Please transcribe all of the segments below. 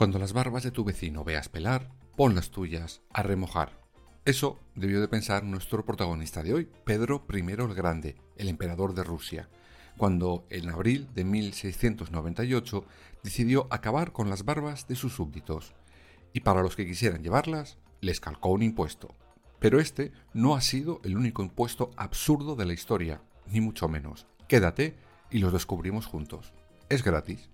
Cuando las barbas de tu vecino veas pelar, pon las tuyas a remojar. Eso debió de pensar nuestro protagonista de hoy, Pedro I el Grande, el emperador de Rusia, cuando en abril de 1698 decidió acabar con las barbas de sus súbditos. Y para los que quisieran llevarlas, les calcó un impuesto. Pero este no ha sido el único impuesto absurdo de la historia, ni mucho menos. Quédate y los descubrimos juntos. Es gratis.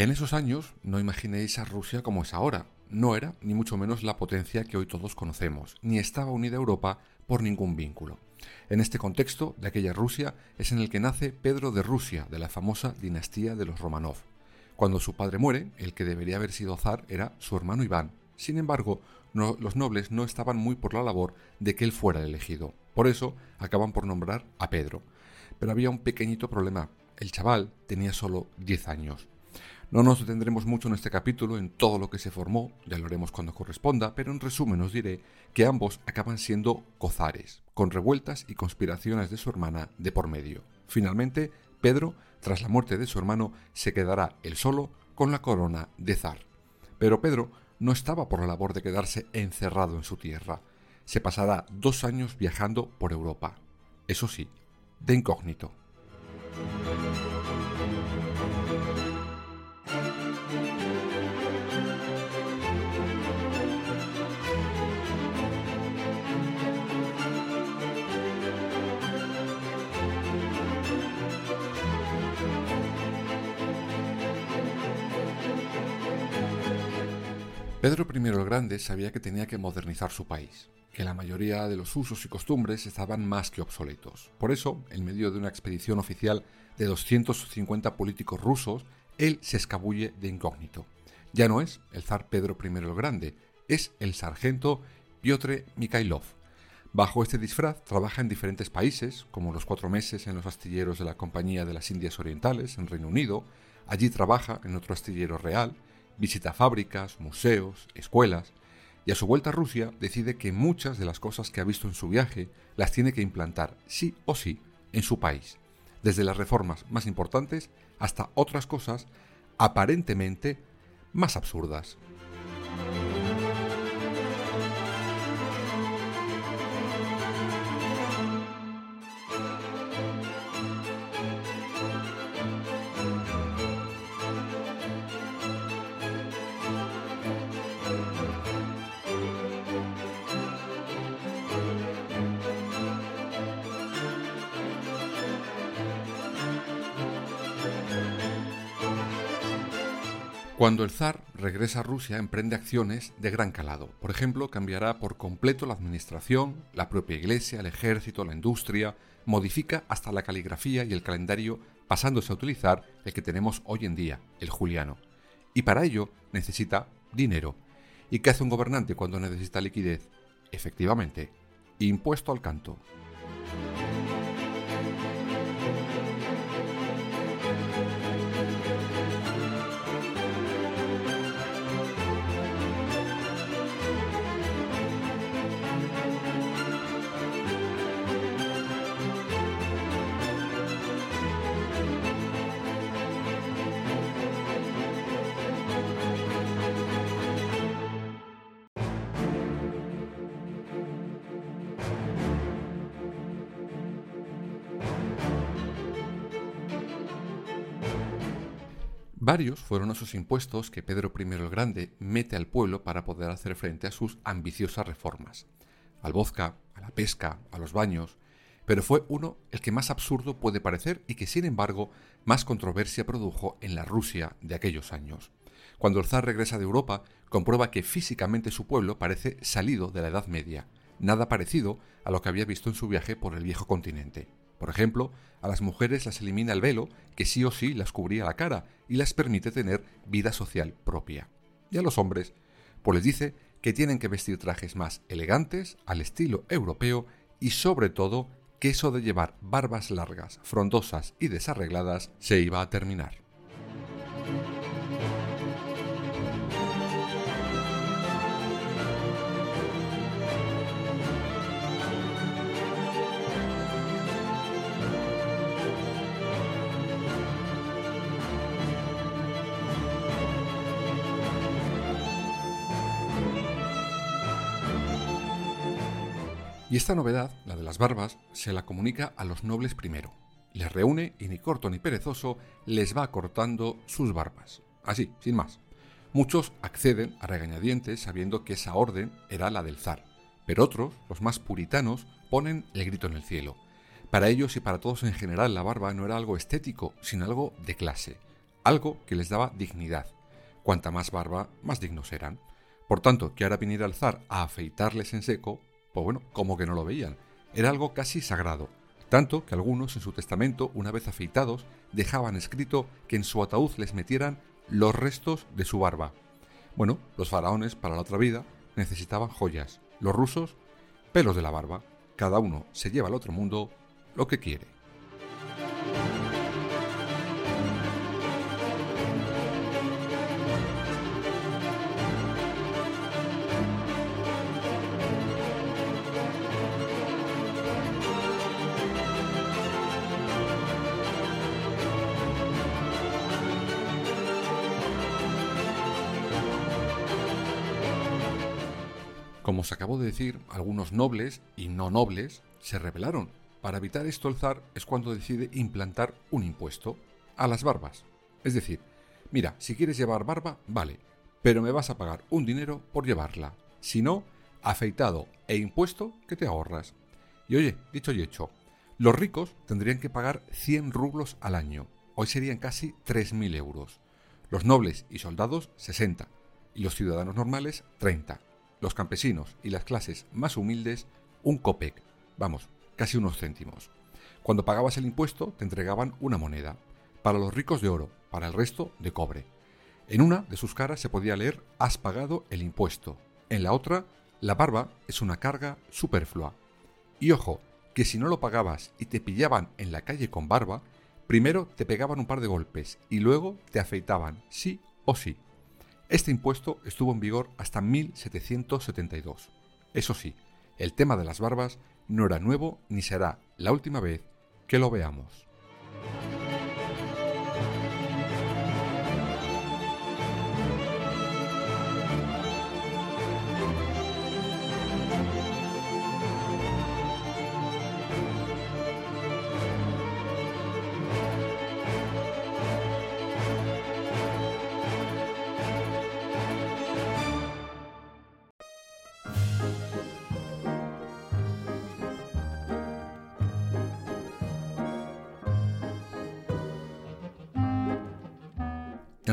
En esos años no imaginéis a Rusia como es ahora. No era, ni mucho menos, la potencia que hoy todos conocemos, ni estaba unida a Europa por ningún vínculo. En este contexto de aquella Rusia es en el que nace Pedro de Rusia, de la famosa dinastía de los Romanov. Cuando su padre muere, el que debería haber sido zar era su hermano Iván. Sin embargo, los nobles no estaban muy por la labor de que él fuera el elegido. Por eso acaban por nombrar a Pedro. Pero había un pequeñito problema. El chaval tenía solo 10 años. No nos detendremos mucho en este capítulo en todo lo que se formó, ya lo haremos cuando corresponda, pero en resumen os diré que ambos acaban siendo cozares, con revueltas y conspiraciones de su hermana de por medio. Finalmente, Pedro, tras la muerte de su hermano, se quedará él solo con la corona de zar. Pero Pedro no estaba por la labor de quedarse encerrado en su tierra. Se pasará dos años viajando por Europa. Eso sí, de incógnito. Pedro I el Grande sabía que tenía que modernizar su país, que la mayoría de los usos y costumbres estaban más que obsoletos. Por eso, en medio de una expedición oficial de 250 políticos rusos, él se escabulle de incógnito. Ya no es el zar Pedro I el Grande, es el sargento Piotr Mikhailov. Bajo este disfraz trabaja en diferentes países, como los cuatro meses en los astilleros de la Compañía de las Indias Orientales, en Reino Unido, allí trabaja en otro astillero real, visita fábricas, museos, escuelas, y a su vuelta a Rusia decide que muchas de las cosas que ha visto en su viaje las tiene que implantar sí o sí en su país, desde las reformas más importantes hasta otras cosas aparentemente más absurdas. Cuando el zar regresa a Rusia emprende acciones de gran calado. Por ejemplo, cambiará por completo la administración, la propia iglesia, el ejército, la industria, modifica hasta la caligrafía y el calendario pasándose a utilizar el que tenemos hoy en día, el juliano. Y para ello necesita dinero. ¿Y qué hace un gobernante cuando necesita liquidez? Efectivamente, impuesto al canto. Varios fueron esos impuestos que Pedro I el Grande mete al pueblo para poder hacer frente a sus ambiciosas reformas. Al vodka, a la pesca, a los baños, pero fue uno el que más absurdo puede parecer y que sin embargo más controversia produjo en la Rusia de aquellos años. Cuando el zar regresa de Europa, comprueba que físicamente su pueblo parece salido de la Edad Media, nada parecido a lo que había visto en su viaje por el viejo continente. Por ejemplo, a las mujeres las elimina el velo, que sí o sí las cubría la cara y las permite tener vida social propia. Y a los hombres, pues les dice que tienen que vestir trajes más elegantes, al estilo europeo y sobre todo que eso de llevar barbas largas, frondosas y desarregladas se iba a terminar. Y esta novedad, la de las barbas, se la comunica a los nobles primero. Les reúne y ni corto ni perezoso les va cortando sus barbas. Así, sin más. Muchos acceden a regañadientes sabiendo que esa orden era la del zar, pero otros, los más puritanos, ponen el grito en el cielo. Para ellos y para todos en general la barba no era algo estético, sino algo de clase, algo que les daba dignidad. Cuanta más barba, más dignos eran. Por tanto, que ahora viniera el zar a afeitarles en seco, pues bueno, como que no lo veían. Era algo casi sagrado, tanto que algunos en su testamento, una vez afeitados, dejaban escrito que en su ataúd les metieran los restos de su barba. Bueno, los faraones para la otra vida necesitaban joyas, los rusos pelos de la barba. Cada uno se lleva al otro mundo lo que quiere. Acabo de decir, algunos nobles y no nobles se rebelaron. Para evitar esto el zar es cuando decide implantar un impuesto a las barbas. Es decir, mira, si quieres llevar barba, vale, pero me vas a pagar un dinero por llevarla. Si no, afeitado e impuesto que te ahorras. Y oye, dicho y hecho, los ricos tendrían que pagar 100 rublos al año. Hoy serían casi 3.000 euros. Los nobles y soldados 60. Y los ciudadanos normales 30 los campesinos y las clases más humildes un copec, vamos, casi unos céntimos. Cuando pagabas el impuesto te entregaban una moneda, para los ricos de oro, para el resto de cobre. En una de sus caras se podía leer has pagado el impuesto, en la otra la barba es una carga superflua. Y ojo, que si no lo pagabas y te pillaban en la calle con barba, primero te pegaban un par de golpes y luego te afeitaban, sí o sí. Este impuesto estuvo en vigor hasta 1772. Eso sí, el tema de las barbas no era nuevo ni será la última vez que lo veamos.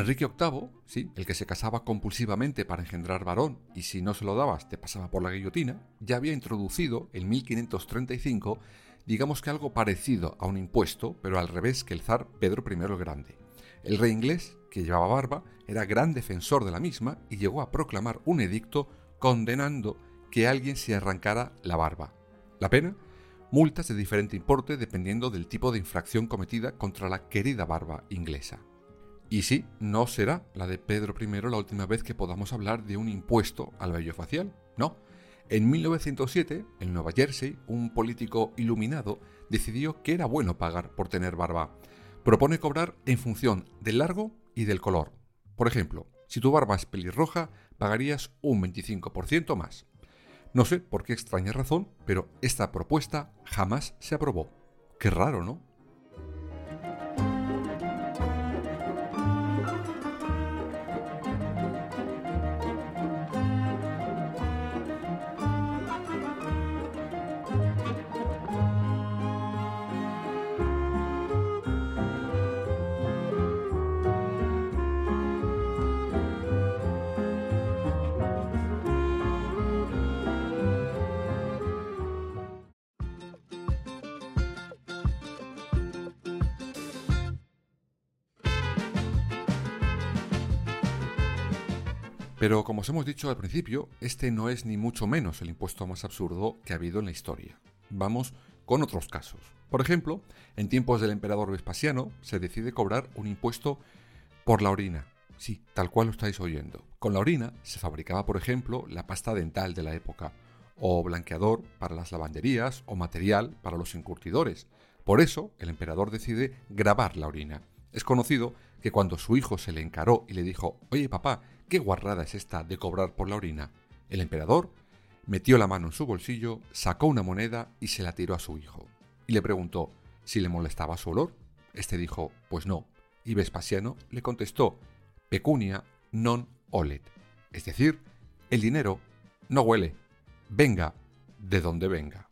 Enrique VIII, sí, el que se casaba compulsivamente para engendrar varón y si no se lo dabas te pasaba por la guillotina, ya había introducido en 1535 digamos que algo parecido a un impuesto, pero al revés que el zar Pedro I el Grande. El rey inglés, que llevaba barba, era gran defensor de la misma y llegó a proclamar un edicto condenando que alguien se arrancara la barba. La pena, multas de diferente importe dependiendo del tipo de infracción cometida contra la querida barba inglesa. Y sí, no será la de Pedro I la última vez que podamos hablar de un impuesto al vello facial, no. En 1907, en Nueva Jersey, un político iluminado decidió que era bueno pagar por tener barba. Propone cobrar en función del largo y del color. Por ejemplo, si tu barba es pelirroja, pagarías un 25% más. No sé por qué extraña razón, pero esta propuesta jamás se aprobó. Qué raro, ¿no? Pero como os hemos dicho al principio, este no es ni mucho menos el impuesto más absurdo que ha habido en la historia. Vamos con otros casos. Por ejemplo, en tiempos del emperador Vespasiano se decide cobrar un impuesto por la orina. Sí, tal cual lo estáis oyendo. Con la orina se fabricaba, por ejemplo, la pasta dental de la época, o blanqueador para las lavanderías, o material para los encurtidores. Por eso, el emperador decide grabar la orina. Es conocido que cuando su hijo se le encaró y le dijo, oye papá, ¿qué guarrada es esta de cobrar por la orina? El emperador metió la mano en su bolsillo, sacó una moneda y se la tiró a su hijo. Y le preguntó si le molestaba su olor. Este dijo, pues no. Y Vespasiano le contestó, pecunia non olet. Es decir, el dinero no huele, venga de donde venga.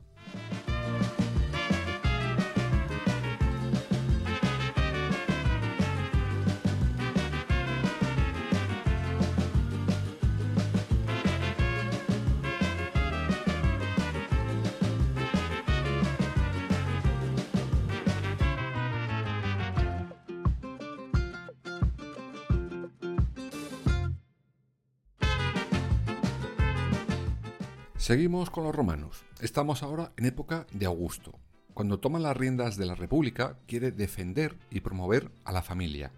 Seguimos con los romanos. Estamos ahora en época de Augusto. Cuando toma las riendas de la República, quiere defender y promover a la familia,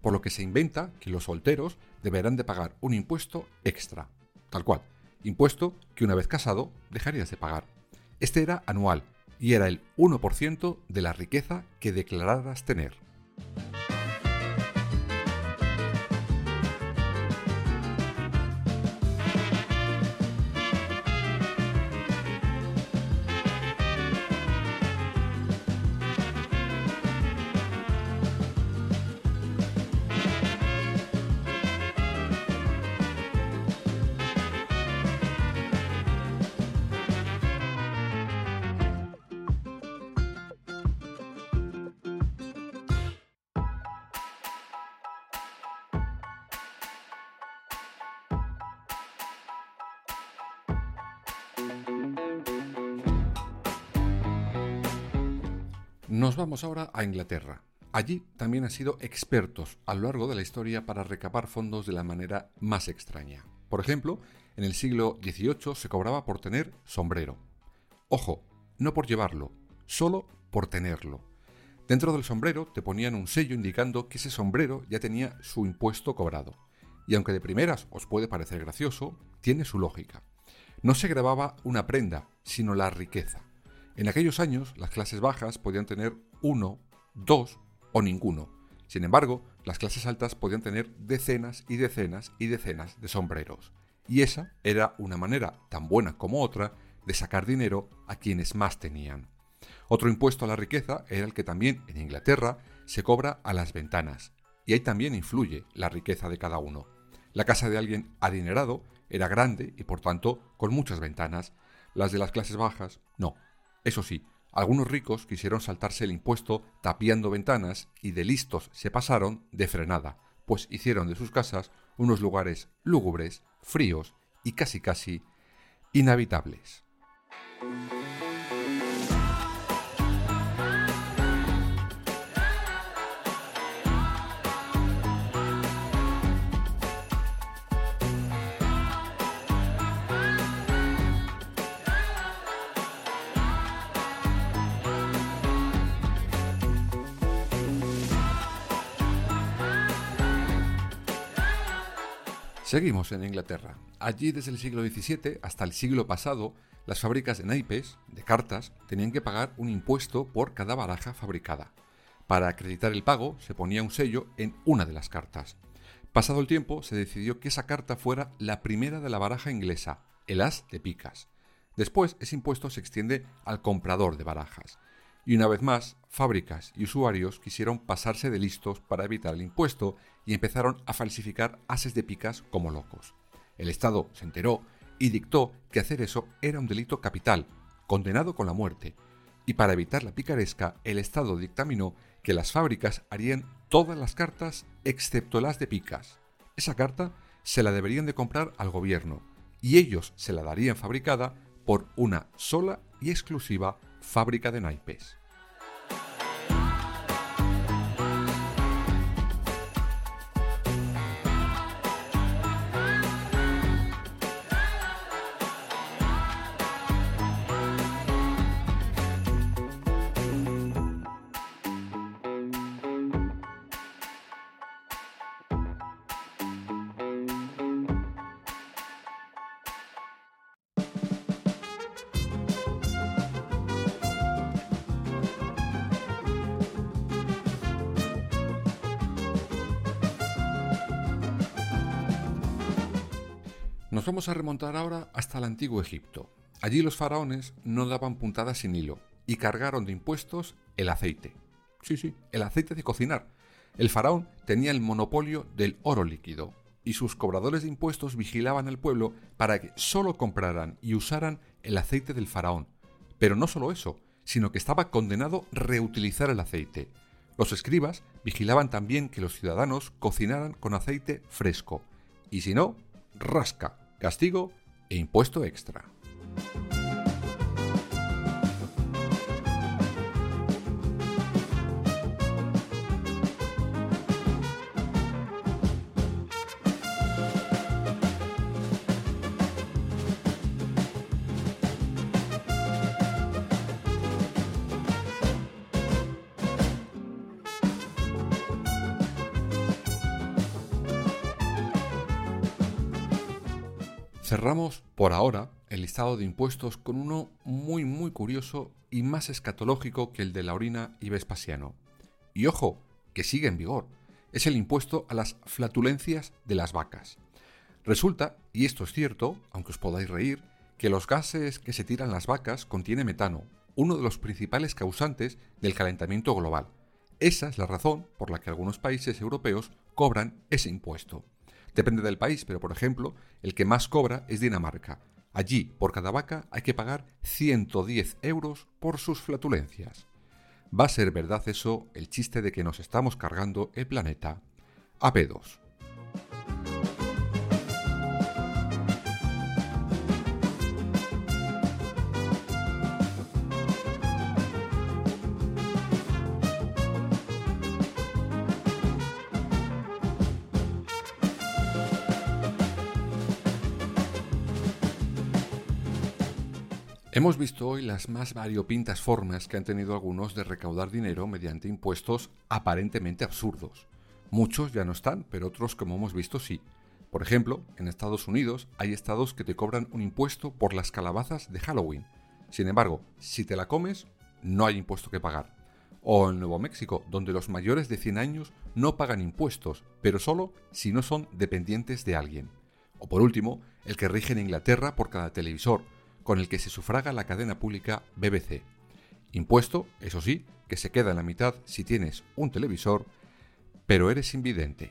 por lo que se inventa que los solteros deberán de pagar un impuesto extra, tal cual, impuesto que una vez casado dejarías de pagar. Este era anual y era el 1% de la riqueza que declararas tener. Nos vamos ahora a Inglaterra. Allí también han sido expertos a lo largo de la historia para recabar fondos de la manera más extraña. Por ejemplo, en el siglo XVIII se cobraba por tener sombrero. Ojo, no por llevarlo, solo por tenerlo. Dentro del sombrero te ponían un sello indicando que ese sombrero ya tenía su impuesto cobrado. Y aunque de primeras os puede parecer gracioso, tiene su lógica. No se grababa una prenda, sino la riqueza. En aquellos años, las clases bajas podían tener uno, dos o ninguno. Sin embargo, las clases altas podían tener decenas y decenas y decenas de sombreros. Y esa era una manera, tan buena como otra, de sacar dinero a quienes más tenían. Otro impuesto a la riqueza era el que también en Inglaterra se cobra a las ventanas, y ahí también influye la riqueza de cada uno. La casa de alguien adinerado era grande y por tanto con muchas ventanas, las de las clases bajas no, eso sí, algunos ricos quisieron saltarse el impuesto tapiando ventanas y de listos se pasaron de frenada, pues hicieron de sus casas unos lugares lúgubres, fríos y casi casi inhabitables. Seguimos en Inglaterra. Allí desde el siglo XVII hasta el siglo pasado, las fábricas de naipes, de cartas, tenían que pagar un impuesto por cada baraja fabricada. Para acreditar el pago se ponía un sello en una de las cartas. Pasado el tiempo se decidió que esa carta fuera la primera de la baraja inglesa, el as de picas. Después ese impuesto se extiende al comprador de barajas. Y una vez más, fábricas y usuarios quisieron pasarse de listos para evitar el impuesto y empezaron a falsificar ases de picas como locos. El Estado se enteró y dictó que hacer eso era un delito capital, condenado con la muerte. Y para evitar la picaresca, el Estado dictaminó que las fábricas harían todas las cartas excepto las de picas. Esa carta se la deberían de comprar al gobierno y ellos se la darían fabricada por una sola y exclusiva fábrica de naipes. Nos vamos a remontar ahora hasta el antiguo Egipto. Allí los faraones no daban puntadas sin hilo y cargaron de impuestos el aceite. Sí, sí, el aceite de cocinar. El faraón tenía el monopolio del oro líquido y sus cobradores de impuestos vigilaban al pueblo para que solo compraran y usaran el aceite del faraón. Pero no solo eso, sino que estaba condenado reutilizar el aceite. Los escribas vigilaban también que los ciudadanos cocinaran con aceite fresco, y si no, rasca, castigo e impuesto extra. Cerramos por ahora el listado de impuestos con uno muy muy curioso y más escatológico que el de la orina y Vespasiano. Y ojo, que sigue en vigor. Es el impuesto a las flatulencias de las vacas. Resulta, y esto es cierto, aunque os podáis reír, que los gases que se tiran las vacas contiene metano, uno de los principales causantes del calentamiento global. Esa es la razón por la que algunos países europeos cobran ese impuesto. Depende del país, pero por ejemplo, el que más cobra es Dinamarca. Allí, por cada vaca, hay que pagar 110 euros por sus flatulencias. ¿Va a ser verdad eso el chiste de que nos estamos cargando el planeta? AP2. Hemos visto hoy las más variopintas formas que han tenido algunos de recaudar dinero mediante impuestos aparentemente absurdos. Muchos ya no están, pero otros, como hemos visto, sí. Por ejemplo, en Estados Unidos hay estados que te cobran un impuesto por las calabazas de Halloween. Sin embargo, si te la comes, no hay impuesto que pagar. O en Nuevo México, donde los mayores de 100 años no pagan impuestos, pero solo si no son dependientes de alguien. O por último, el que rige en Inglaterra por cada televisor, con el que se sufraga la cadena pública BBC. Impuesto, eso sí, que se queda en la mitad si tienes un televisor, pero eres invidente.